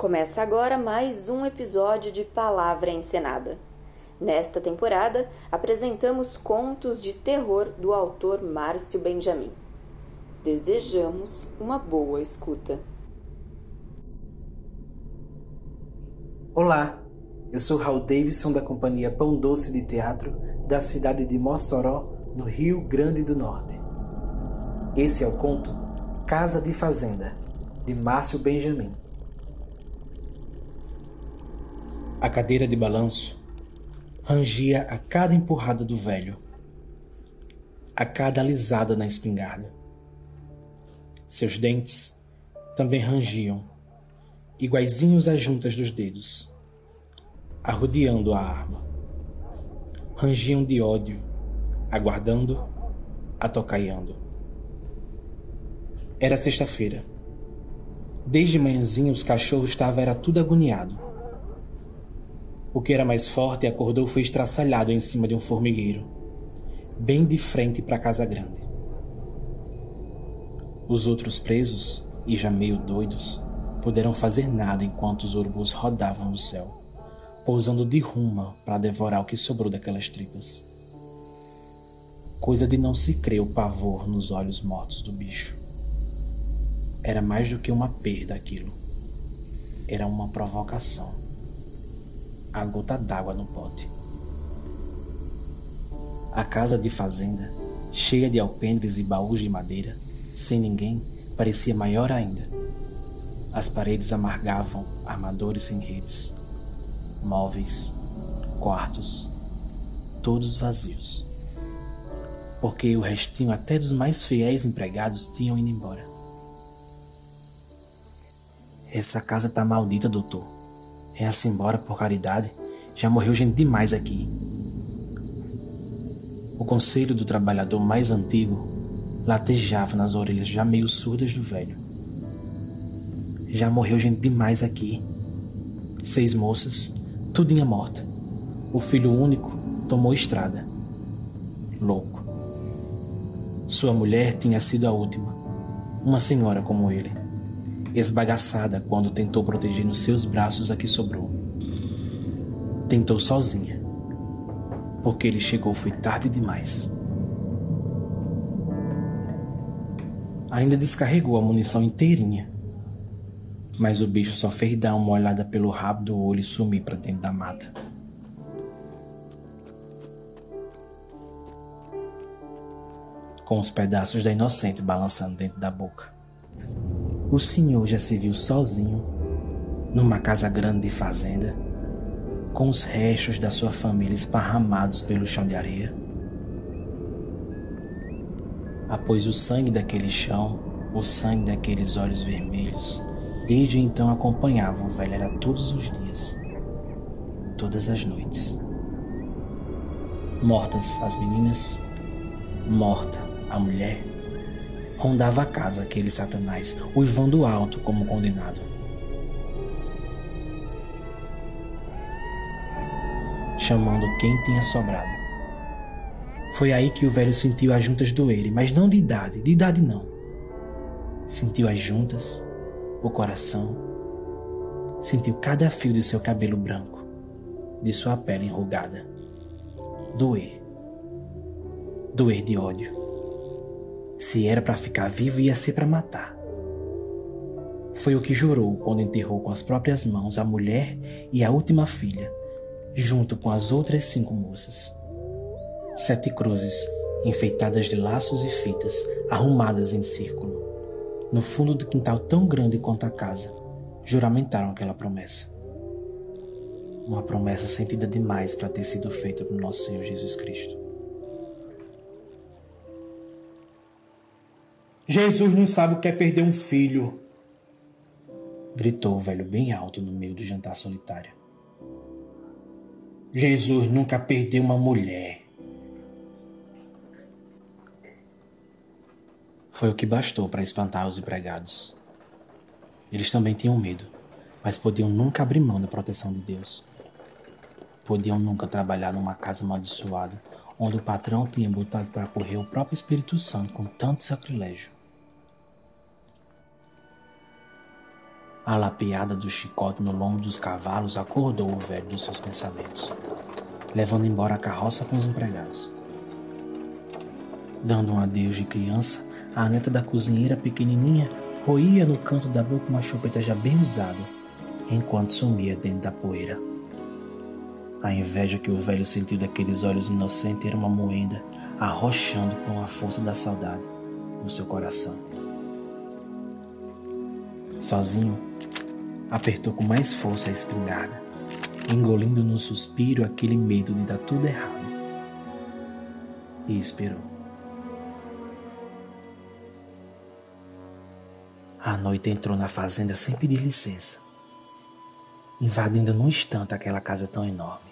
Começa agora mais um episódio de Palavra Encenada. Nesta temporada, apresentamos contos de terror do autor Márcio Benjamin. Desejamos uma boa escuta. Olá, eu sou Raul Davidson da companhia Pão Doce de Teatro da cidade de Mossoró, no Rio Grande do Norte. Esse é o conto Casa de Fazenda, de Márcio Benjamin. A cadeira de balanço rangia a cada empurrada do velho, a cada alisada na espingarda. Seus dentes também rangiam, iguaizinhos às juntas dos dedos, arrodeando a arma. Rangiam de ódio, aguardando, atocaiando. Era sexta-feira. Desde manhãzinha os cachorros estavam era tudo agoniado o que era mais forte acordou foi estraçalhado em cima de um formigueiro, bem de frente para a casa grande. Os outros presos, e já meio doidos, puderam fazer nada enquanto os urubus rodavam no céu, pousando de ruma para devorar o que sobrou daquelas tripas. Coisa de não se crer o pavor nos olhos mortos do bicho. Era mais do que uma perda aquilo. Era uma provocação a gota d'água no pote. A casa de fazenda, cheia de alpendres e baús de madeira, sem ninguém, parecia maior ainda. As paredes amargavam armadores sem redes, móveis, quartos, todos vazios. Porque o restinho até dos mais fiéis empregados tinham ido embora. Essa casa tá maldita, doutor, Resta embora por caridade. Já morreu gente demais aqui. O conselho do trabalhador mais antigo latejava nas orelhas já meio surdas do velho. Já morreu gente demais aqui. Seis moças, tudinha morta. O filho único tomou estrada. Louco. Sua mulher tinha sido a última. Uma senhora como ele esbagaçada quando tentou proteger nos seus braços a que sobrou. Tentou sozinha, porque ele chegou foi tarde demais. Ainda descarregou a munição inteirinha, mas o bicho só fez dar uma olhada pelo rabo do olho e sumir para dentro da mata. Com os pedaços da inocente balançando dentro da boca. O senhor já se viu sozinho, numa casa grande de fazenda, com os restos da sua família esparramados pelo chão de areia? Após o sangue daquele chão, o sangue daqueles olhos vermelhos, desde então acompanhava o velho todos os dias, todas as noites. Mortas as meninas, morta a mulher, rondava a casa aquele satanás, uivando alto como condenado. Chamando quem tinha sobrado. Foi aí que o velho sentiu as juntas doerem, mas não de idade, de idade não. Sentiu as juntas, o coração, sentiu cada fio de seu cabelo branco, de sua pele enrugada. Doer. Doer de ódio. Se era para ficar vivo, ia ser para matar. Foi o que jurou quando enterrou com as próprias mãos a mulher e a última filha, junto com as outras cinco moças. Sete cruzes, enfeitadas de laços e fitas, arrumadas em círculo, no fundo do quintal tão grande quanto a casa, juramentaram aquela promessa. Uma promessa sentida demais para ter sido feita por nosso Senhor Jesus Cristo. Jesus não sabe o que é perder um filho. Gritou o velho bem alto no meio do jantar solitário. Jesus nunca perdeu uma mulher. Foi o que bastou para espantar os empregados. Eles também tinham medo, mas podiam nunca abrir mão da proteção de Deus. Podiam nunca trabalhar numa casa amaldiçoada, onde o patrão tinha botado para correr o próprio Espírito Santo com tanto sacrilégio. A lapeada do chicote no lombo dos cavalos acordou o velho dos seus pensamentos, levando embora a carroça com os empregados. Dando um adeus de criança, a neta da cozinheira pequenininha roía no canto da boca uma chupeta já bem usada, enquanto sumia dentro da poeira. A inveja que o velho sentiu daqueles olhos inocentes era uma moenda arrochando com a força da saudade no seu coração. Sozinho, apertou com mais força a espingarda, engolindo no suspiro aquele medo de dar tudo errado. E esperou. A noite entrou na fazenda sem pedir licença, invadindo num instante aquela casa tão enorme.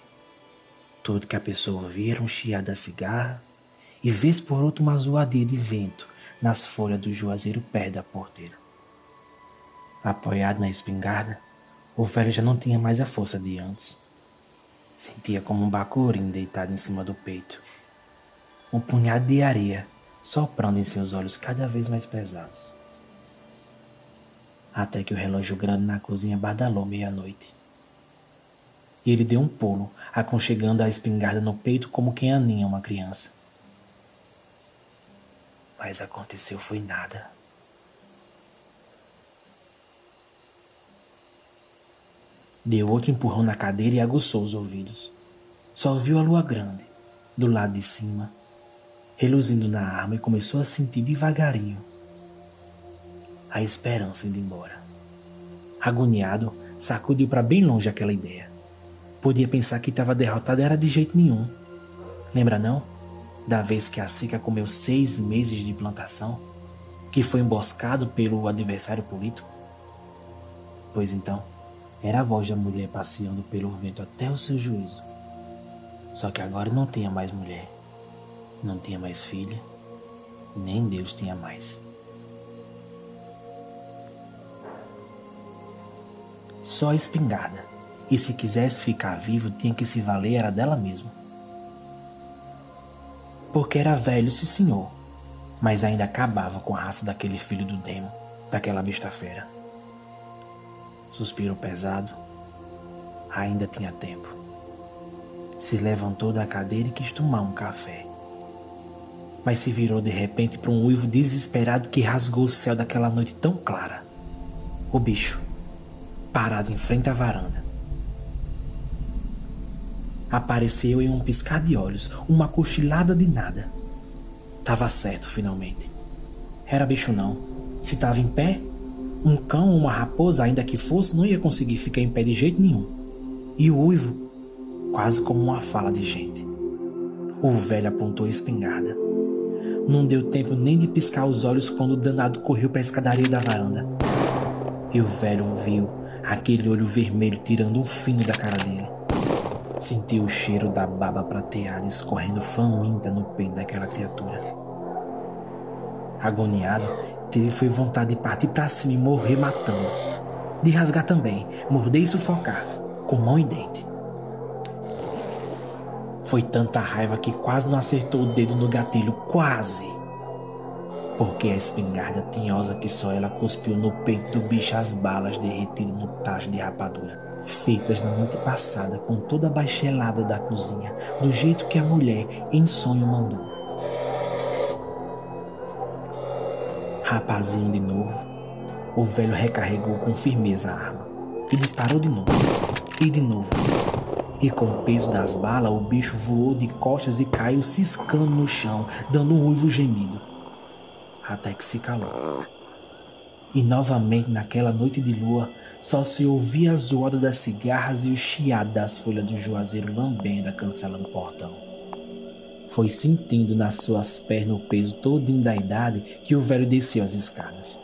Tudo que a pessoa ouvia era um chiado da cigarra e vez por outro uma zoadia de vento nas folhas do juazeiro perto da porteira. Apoiado na espingarda, o velho já não tinha mais a força de antes. Sentia como um bacurim deitado em cima do peito. Um punhado de areia soprando em seus olhos cada vez mais pesados. Até que o relógio grande na cozinha badalou meia-noite e ele deu um pulo, aconchegando a espingarda no peito como quem aninha uma criança. Mas aconteceu foi nada. Deu outro empurrão na cadeira e aguçou os ouvidos. Só ouviu a lua grande, do lado de cima, reluzindo na arma e começou a sentir devagarinho a esperança indo embora. Agoniado, sacudiu para bem longe aquela ideia. Podia pensar que estava derrotado era de jeito nenhum. Lembra não? Da vez que a seca comeu seis meses de plantação, que foi emboscado pelo adversário político? Pois então, era a voz da mulher passeando pelo vento até o seu juízo. Só que agora não tinha mais mulher, não tinha mais filha, nem Deus tinha mais. Só a espingarda e se quisesse ficar vivo, tinha que se valer era dela mesma. Porque era velho, sim senhor, mas ainda acabava com a raça daquele filho do demo, daquela besta fera. Suspirou pesado. Ainda tinha tempo. Se levantou da cadeira e quis tomar um café. Mas se virou de repente para um uivo desesperado que rasgou o céu daquela noite tão clara. O bicho, parado em frente à varanda, Apareceu em um piscar de olhos, uma cochilada de nada. Tava certo, finalmente. Era bicho não. Se tava em pé, um cão ou uma raposa, ainda que fosse, não ia conseguir ficar em pé de jeito nenhum. E o uivo, quase como uma fala de gente. O velho apontou a espingarda. Não deu tempo nem de piscar os olhos quando o danado correu para a escadaria da varanda. E o velho viu aquele olho vermelho tirando um fino da cara dele. Sentiu o cheiro da baba prateada escorrendo faminta no peito daquela criatura. Agoniado, teve foi vontade de partir para cima e morrer matando. De rasgar também, morder e sufocar, com mão e dente. Foi tanta raiva que quase não acertou o dedo no gatilho, quase. Porque a espingarda tinhosa que só ela cuspiu no peito do bicho as balas derretidas no tacho de rapadura feitas na noite passada com toda a baixelada da cozinha, do jeito que a mulher em sonho mandou. Rapazinho de novo, o velho recarregou com firmeza a arma e disparou de novo, e de novo. E com o peso das balas, o bicho voou de costas e caiu ciscando no chão, dando um uivo gemido, até que se calou. E novamente naquela noite de lua, só se ouvia a zoada das cigarras e o chiado das folhas do juazeiro lambendo a cancela do portão. Foi sentindo nas suas pernas o peso todinho da idade que o velho desceu as escadas.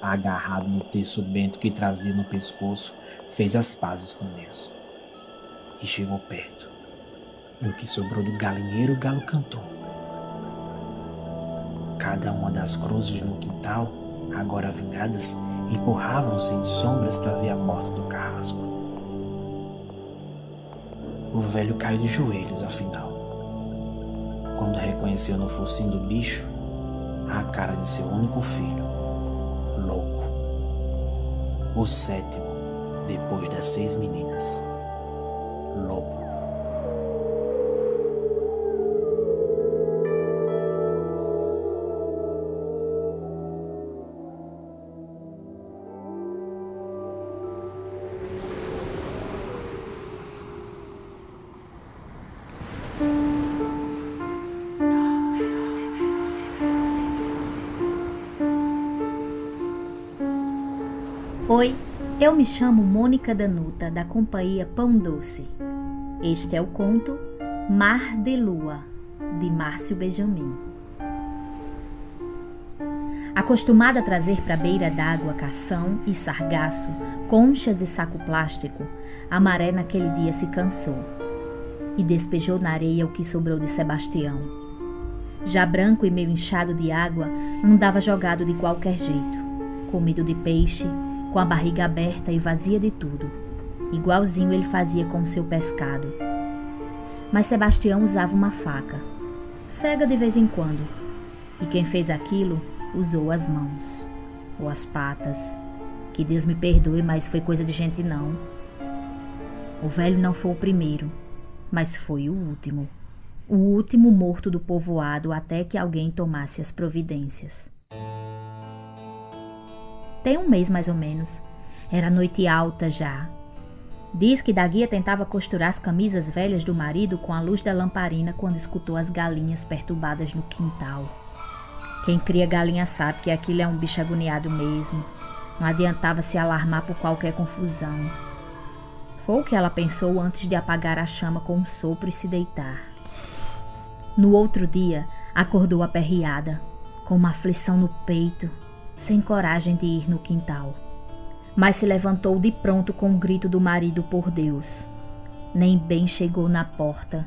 Agarrado no terço bento que trazia no pescoço, fez as pazes com Deus. E chegou perto. No que sobrou do galinheiro, o galo cantou. Cada uma das cruzes no quintal, agora vingadas, empurravam-se em sombras para ver a morte do carrasco. O velho caiu de joelhos, afinal. Quando reconheceu no focinho do bicho a cara de seu único filho, louco. O sétimo, depois das seis meninas. Lobo. Eu me chamo Mônica Danuta, da companhia Pão Doce. Este é o conto Mar de Lua, de Márcio Benjamin. Acostumada a trazer para a beira d'água cação e sargaço, conchas e saco plástico, a maré naquele dia se cansou e despejou na areia o que sobrou de Sebastião. Já branco e meio inchado de água, andava jogado de qualquer jeito, comido de peixe, com a barriga aberta e vazia de tudo, igualzinho ele fazia com o seu pescado. Mas Sebastião usava uma faca, cega de vez em quando, e quem fez aquilo usou as mãos, ou as patas. Que Deus me perdoe, mas foi coisa de gente não. O velho não foi o primeiro, mas foi o último. O último morto do povoado até que alguém tomasse as providências. Tem um mês mais ou menos. Era noite alta já. Diz que da guia tentava costurar as camisas velhas do marido com a luz da lamparina quando escutou as galinhas perturbadas no quintal. Quem cria galinha sabe que aquilo é um bicho agoniado mesmo. Não adiantava se alarmar por qualquer confusão. Foi o que ela pensou antes de apagar a chama com um sopro e se deitar. No outro dia, acordou aperreada, com uma aflição no peito sem coragem de ir no quintal. Mas se levantou de pronto com o grito do marido por Deus. Nem bem chegou na porta.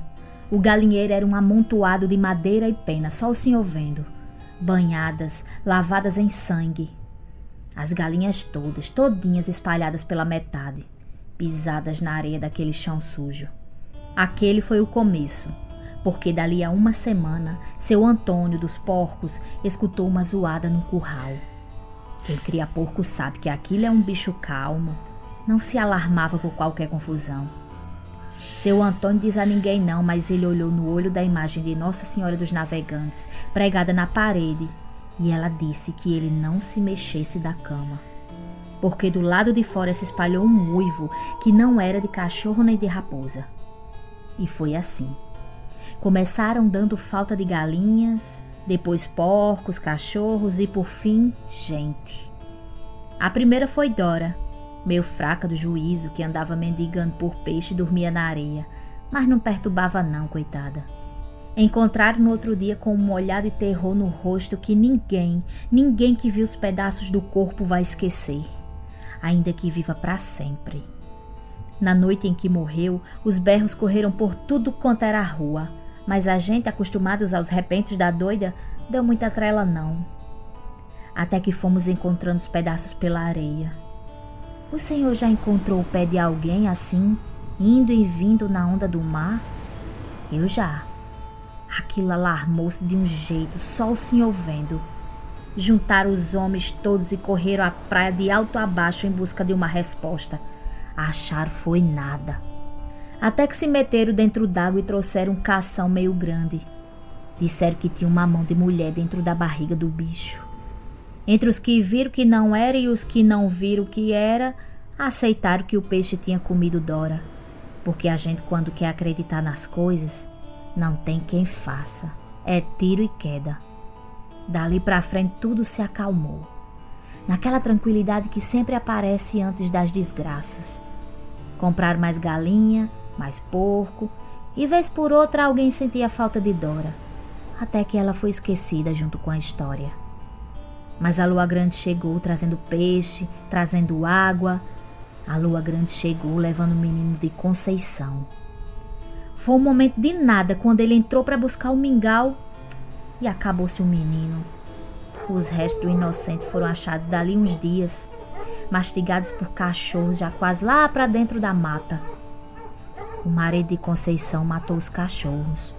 O galinheiro era um amontoado de madeira e pena, só o senhor vendo. Banhadas, lavadas em sangue. As galinhas todas, todinhas espalhadas pela metade, pisadas na areia daquele chão sujo. Aquele foi o começo porque dali a uma semana seu Antônio dos Porcos escutou uma zoada no curral. Quem cria porco sabe que aquilo é um bicho calmo, não se alarmava por qualquer confusão. Seu Antônio diz a ninguém não, mas ele olhou no olho da imagem de Nossa Senhora dos Navegantes, pregada na parede, e ela disse que ele não se mexesse da cama. Porque do lado de fora se espalhou um uivo que não era de cachorro nem de raposa. E foi assim. Começaram dando falta de galinhas, depois porcos, cachorros e por fim, gente. A primeira foi Dora, meio fraca do juízo, que andava mendigando por peixe e dormia na areia, mas não perturbava não, coitada. Encontraram no outro dia com um olhar de terror no rosto que ninguém, ninguém que viu os pedaços do corpo vai esquecer, ainda que viva para sempre. Na noite em que morreu, os berros correram por tudo quanto era rua mas a gente, acostumados aos repentes da doida, deu muita trela não. Até que fomos encontrando os pedaços pela areia. O senhor já encontrou o pé de alguém assim, indo e vindo na onda do mar? Eu já. Aquilo alarmou-se de um jeito, só o senhor vendo. Juntaram os homens todos e correram a praia de alto a baixo em busca de uma resposta. Achar foi nada. Até que se meteram dentro d'água e trouxeram um cação meio grande. Disseram que tinha uma mão de mulher dentro da barriga do bicho. Entre os que viram que não era e os que não viram que era, aceitaram que o peixe tinha comido Dora. Porque a gente, quando quer acreditar nas coisas, não tem quem faça. É tiro e queda. Dali para frente tudo se acalmou. Naquela tranquilidade que sempre aparece antes das desgraças. Comprar mais galinha, mais porco, e vez por outra alguém sentia falta de Dora, até que ela foi esquecida junto com a história. Mas a lua grande chegou trazendo peixe, trazendo água. A lua grande chegou levando o menino de Conceição. Foi um momento de nada quando ele entrou para buscar o mingau e acabou-se o menino. Os restos do inocente foram achados dali uns dias, mastigados por cachorros já quase lá para dentro da mata. O marido de Conceição matou os cachorros.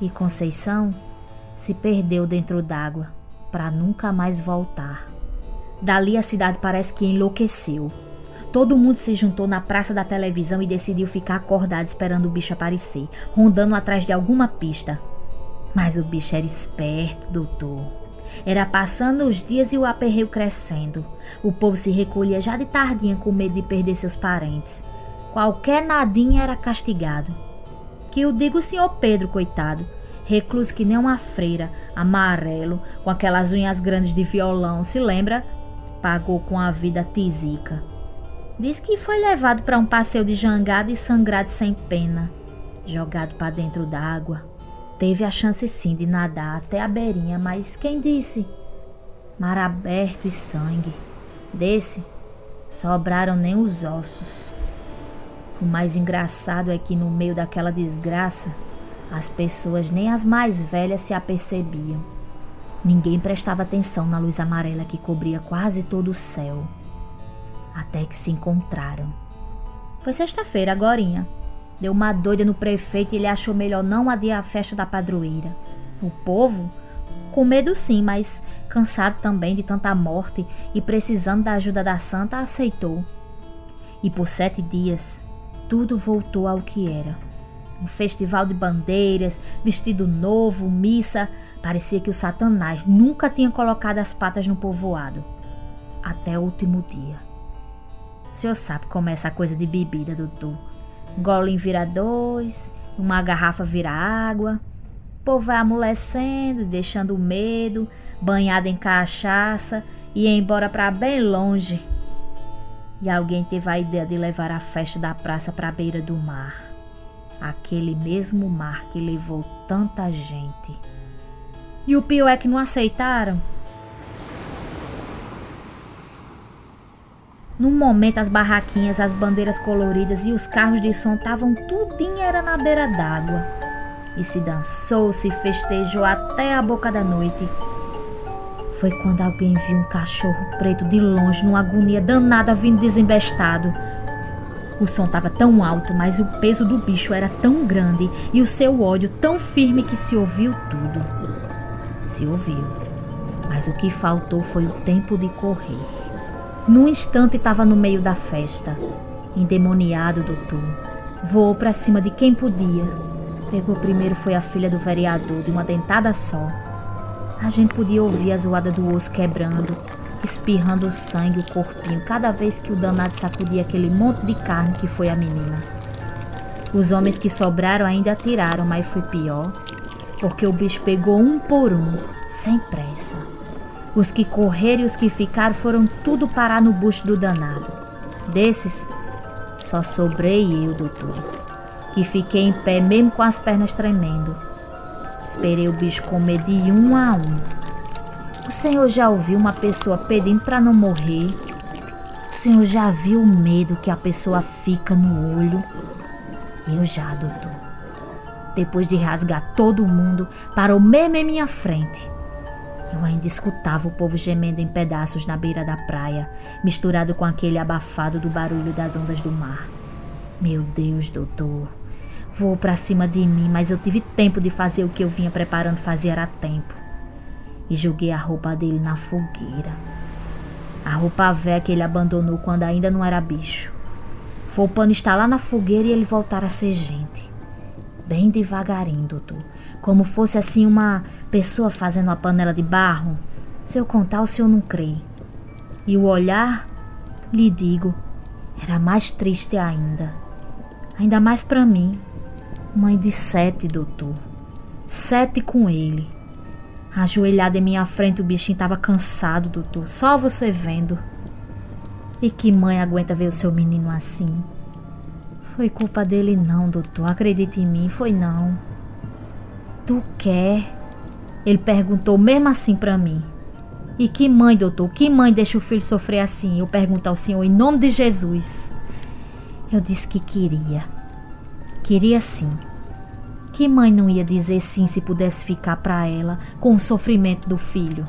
E Conceição se perdeu dentro d'água para nunca mais voltar. Dali a cidade parece que enlouqueceu. Todo mundo se juntou na praça da televisão e decidiu ficar acordado esperando o bicho aparecer, rondando atrás de alguma pista. Mas o bicho era esperto, doutor. Era passando os dias e o aperreio crescendo. O povo se recolhia já de tardinha com medo de perder seus parentes. Qualquer nadinha era castigado. Que o diga o senhor Pedro, coitado. Recluso que nem uma freira, amarelo, com aquelas unhas grandes de violão, se lembra? Pagou com a vida tisica. Diz que foi levado para um passeio de jangada e sangrado sem pena, jogado para dentro d'água. Teve a chance sim de nadar até a beirinha, mas quem disse? Mar aberto e sangue. Desse, sobraram nem os ossos. O mais engraçado é que no meio daquela desgraça, as pessoas, nem as mais velhas, se apercebiam. Ninguém prestava atenção na luz amarela que cobria quase todo o céu até que se encontraram. Foi sexta-feira, agorinha. Deu uma doida no prefeito e ele achou melhor não adiar a festa da padroeira. O povo, com medo sim, mas cansado também de tanta morte e precisando da ajuda da santa, aceitou. E por sete dias, tudo voltou ao que era. Um festival de bandeiras, vestido novo, missa. Parecia que o Satanás nunca tinha colocado as patas no povoado. Até o último dia. O senhor sabe como é essa coisa de bebida, doutor. Um golinho vira dois, uma garrafa vira água. O povo vai amolecendo, deixando o medo, banhado em cachaça e embora para bem longe. E alguém teve a ideia de levar a festa da praça para a beira do mar. Aquele mesmo mar que levou tanta gente. E o pior é que não aceitaram. Num momento, as barraquinhas, as bandeiras coloridas e os carros de som estavam tudinho era na beira d'água. E se dançou, se festejou até a boca da noite. Foi quando alguém viu um cachorro preto de longe, numa agonia danada, vindo desembestado. O som estava tão alto, mas o peso do bicho era tão grande e o seu ódio tão firme que se ouviu tudo. Se ouviu. Mas o que faltou foi o tempo de correr. Num instante estava no meio da festa. Endemoniado, doutor. Voou para cima de quem podia. Pegou primeiro foi a filha do vereador, de uma dentada só. A gente podia ouvir a zoada do osso quebrando, espirrando o sangue, o corpinho, cada vez que o danado sacudia aquele monte de carne que foi a menina. Os homens que sobraram ainda atiraram, mas foi pior, porque o bicho pegou um por um, sem pressa. Os que correram e os que ficaram foram tudo parar no bucho do danado. Desses, só sobrei eu, doutor, que fiquei em pé mesmo com as pernas tremendo. Esperei o bicho comer de um a um. O senhor já ouviu uma pessoa pedindo para não morrer? O senhor já viu o medo que a pessoa fica no olho? Eu já, doutor. Depois de rasgar todo mundo, parou mesmo em minha frente eu ainda escutava o povo gemendo em pedaços na beira da praia, misturado com aquele abafado do barulho das ondas do mar. Meu Deus, doutor. Voou para cima de mim, mas eu tive tempo de fazer o que eu vinha preparando fazer a tempo. E joguei a roupa dele na fogueira. A roupa velha que ele abandonou quando ainda não era bicho. Foi o pano estar lá na fogueira e ele voltar a ser gente. Bem devagarinho, doutor como fosse assim uma pessoa fazendo uma panela de barro. Se eu contar, o senhor não crê. E o olhar, lhe digo, era mais triste ainda. Ainda mais para mim, mãe de sete, doutor. Sete com ele. Ajoelhado em minha frente, o bichinho estava cansado, doutor. Só você vendo. E que mãe aguenta ver o seu menino assim? Foi culpa dele, não, doutor. Acredite em mim, foi não. Tu quer? Ele perguntou mesmo assim para mim. E que mãe, doutor? Que mãe deixa o filho sofrer assim? Eu pergunto ao senhor em nome de Jesus. Eu disse que queria. Queria sim. Que mãe não ia dizer sim se pudesse ficar para ela com o sofrimento do filho?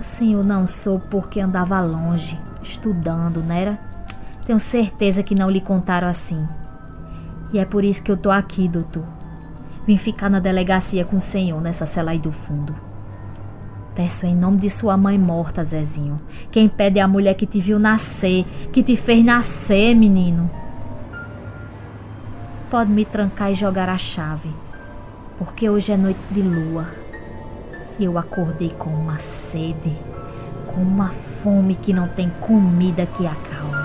O senhor não soube porque andava longe, estudando, não era? Tenho certeza que não lhe contaram assim. E é por isso que eu tô aqui, doutor Vim ficar na delegacia com o senhor nessa cela aí do fundo. Peço em nome de sua mãe morta, Zezinho. Quem pede é a mulher que te viu nascer, que te fez nascer, menino. Pode me trancar e jogar a chave, porque hoje é noite de lua. E eu acordei com uma sede, com uma fome que não tem comida que acalme.